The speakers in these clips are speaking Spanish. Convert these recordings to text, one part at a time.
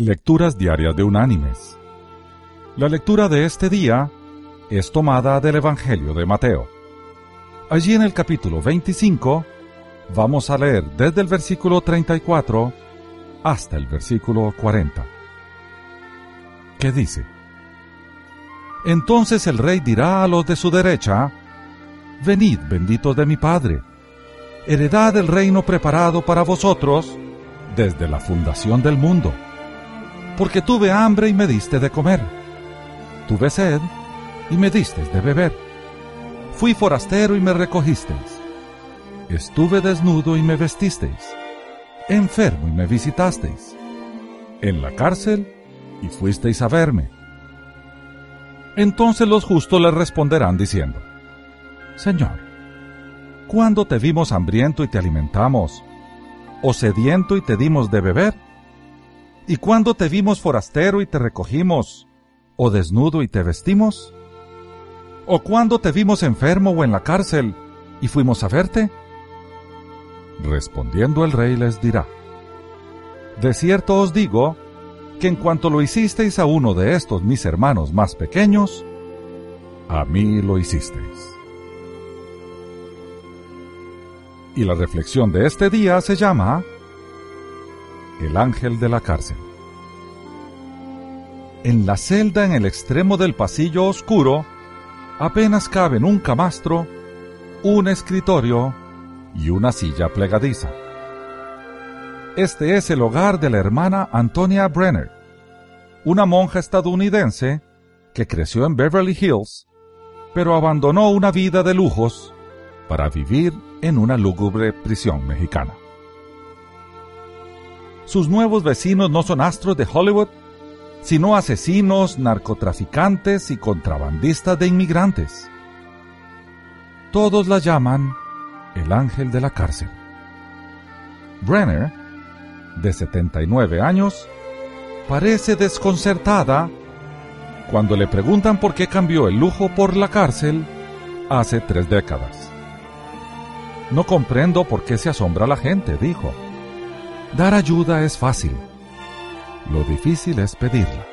Lecturas Diarias de Unánimes. La lectura de este día es tomada del Evangelio de Mateo. Allí en el capítulo 25 vamos a leer desde el versículo 34 hasta el versículo 40. ¿Qué dice? Entonces el rey dirá a los de su derecha, Venid, benditos de mi Padre, heredad el reino preparado para vosotros desde la fundación del mundo porque tuve hambre y me diste de comer. Tuve sed y me diste de beber. Fui forastero y me recogisteis. Estuve desnudo y me vestisteis. Enfermo y me visitasteis. En la cárcel y fuisteis a verme. Entonces los justos le responderán diciendo, Señor, ¿cuándo te vimos hambriento y te alimentamos? ¿O sediento y te dimos de beber? ¿Y cuándo te vimos forastero y te recogimos? ¿O desnudo y te vestimos? ¿O cuándo te vimos enfermo o en la cárcel y fuimos a verte? Respondiendo el rey les dirá, De cierto os digo, que en cuanto lo hicisteis a uno de estos mis hermanos más pequeños, a mí lo hicisteis. Y la reflexión de este día se llama el ángel de la cárcel. En la celda en el extremo del pasillo oscuro apenas caben un camastro, un escritorio y una silla plegadiza. Este es el hogar de la hermana Antonia Brenner, una monja estadounidense que creció en Beverly Hills, pero abandonó una vida de lujos para vivir en una lúgubre prisión mexicana. Sus nuevos vecinos no son astros de Hollywood, sino asesinos, narcotraficantes y contrabandistas de inmigrantes. Todos la llaman el ángel de la cárcel. Brenner, de 79 años, parece desconcertada cuando le preguntan por qué cambió el lujo por la cárcel hace tres décadas. No comprendo por qué se asombra la gente, dijo. Dar ayuda es fácil. Lo difícil es pedirla.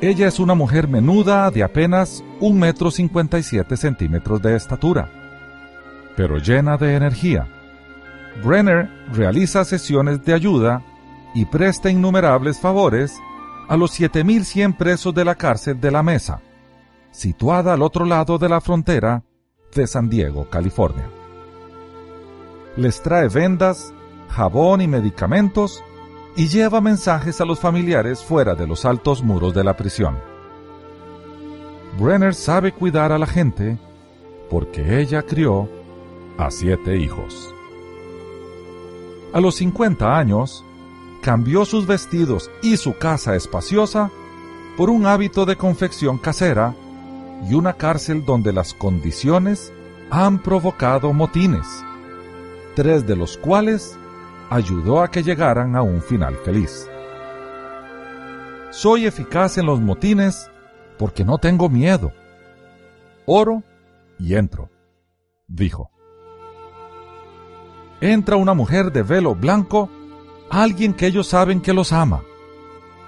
Ella es una mujer menuda de apenas un metro cincuenta y siete centímetros de estatura, pero llena de energía. Brenner realiza sesiones de ayuda y presta innumerables favores a los 7.100 presos de la cárcel de la Mesa, situada al otro lado de la frontera de San Diego, California. Les trae vendas, jabón y medicamentos y lleva mensajes a los familiares fuera de los altos muros de la prisión. Brenner sabe cuidar a la gente porque ella crió a siete hijos. A los 50 años, cambió sus vestidos y su casa espaciosa por un hábito de confección casera y una cárcel donde las condiciones han provocado motines, tres de los cuales ayudó a que llegaran a un final feliz. Soy eficaz en los motines porque no tengo miedo. Oro y entro, dijo. Entra una mujer de velo blanco, alguien que ellos saben que los ama.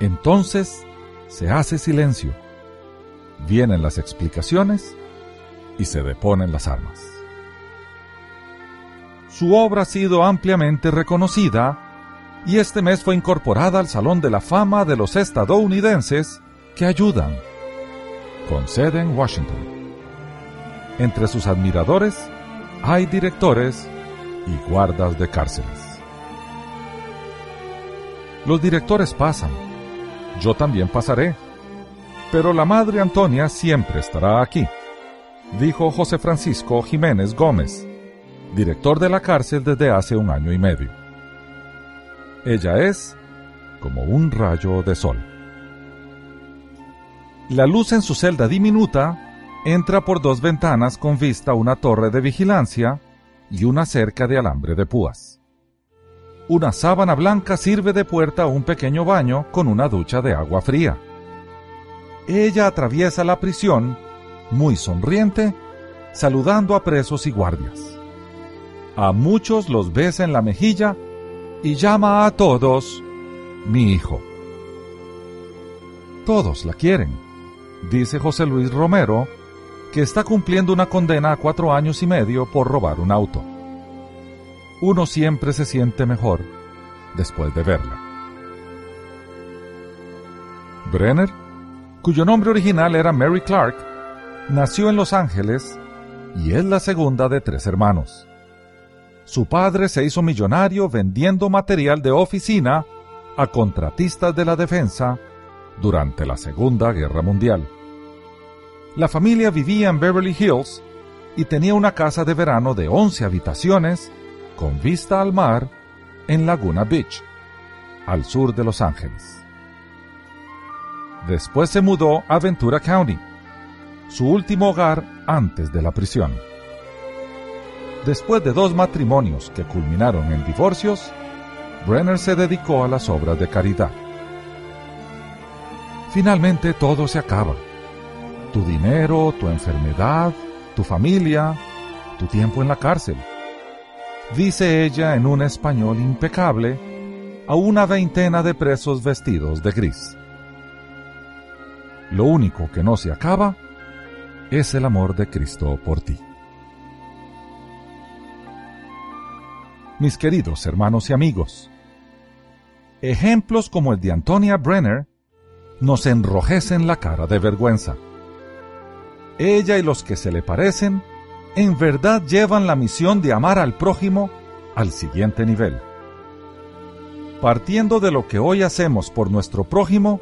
Entonces se hace silencio. Vienen las explicaciones y se deponen las armas su obra ha sido ampliamente reconocida y este mes fue incorporada al Salón de la Fama de los estadounidenses que ayudan, con sede en Washington. Entre sus admiradores hay directores y guardas de cárceles. Los directores pasan, yo también pasaré, pero la Madre Antonia siempre estará aquí, dijo José Francisco Jiménez Gómez, director de la cárcel desde hace un año y medio. Ella es como un rayo de sol. La luz en su celda diminuta entra por dos ventanas con vista a una torre de vigilancia y una cerca de alambre de púas. Una sábana blanca sirve de puerta a un pequeño baño con una ducha de agua fría. Ella atraviesa la prisión, muy sonriente, saludando a presos y guardias. A muchos los besa en la mejilla y llama a todos mi hijo. Todos la quieren, dice José Luis Romero, que está cumpliendo una condena a cuatro años y medio por robar un auto. Uno siempre se siente mejor después de verla. Brenner, cuyo nombre original era Mary Clark, nació en Los Ángeles y es la segunda de tres hermanos. Su padre se hizo millonario vendiendo material de oficina a contratistas de la defensa durante la Segunda Guerra Mundial. La familia vivía en Beverly Hills y tenía una casa de verano de 11 habitaciones con vista al mar en Laguna Beach, al sur de Los Ángeles. Después se mudó a Ventura County, su último hogar antes de la prisión. Después de dos matrimonios que culminaron en divorcios, Brenner se dedicó a las obras de caridad. Finalmente todo se acaba. Tu dinero, tu enfermedad, tu familia, tu tiempo en la cárcel. Dice ella en un español impecable a una veintena de presos vestidos de gris. Lo único que no se acaba es el amor de Cristo por ti. Mis queridos hermanos y amigos, ejemplos como el de Antonia Brenner nos enrojecen la cara de vergüenza. Ella y los que se le parecen en verdad llevan la misión de amar al prójimo al siguiente nivel. Partiendo de lo que hoy hacemos por nuestro prójimo,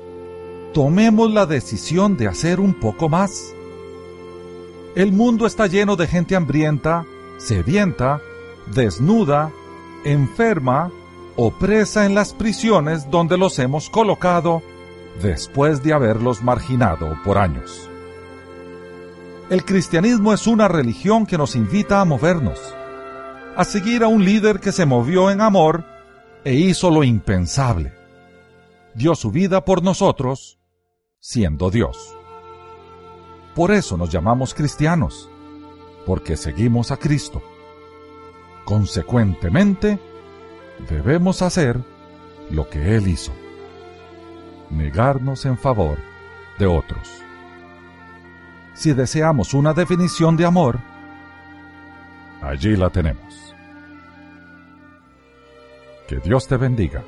tomemos la decisión de hacer un poco más. El mundo está lleno de gente hambrienta, sedienta, desnuda, enferma o presa en las prisiones donde los hemos colocado después de haberlos marginado por años. El cristianismo es una religión que nos invita a movernos, a seguir a un líder que se movió en amor e hizo lo impensable. Dio su vida por nosotros, siendo Dios. Por eso nos llamamos cristianos, porque seguimos a Cristo. Consecuentemente, debemos hacer lo que Él hizo, negarnos en favor de otros. Si deseamos una definición de amor, allí la tenemos. Que Dios te bendiga.